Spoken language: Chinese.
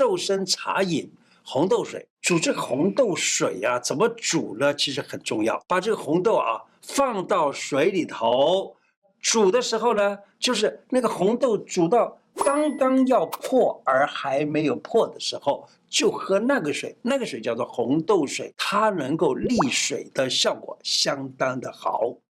瘦身茶饮红豆水。煮这个红豆水呀、啊，怎么煮呢？其实很重要。把这个红豆啊放到水里头煮的时候呢，就是那个红豆煮到刚刚要破而还没有破的时候，就喝那个水。那个水叫做红豆水，它能够利水的效果相当的好。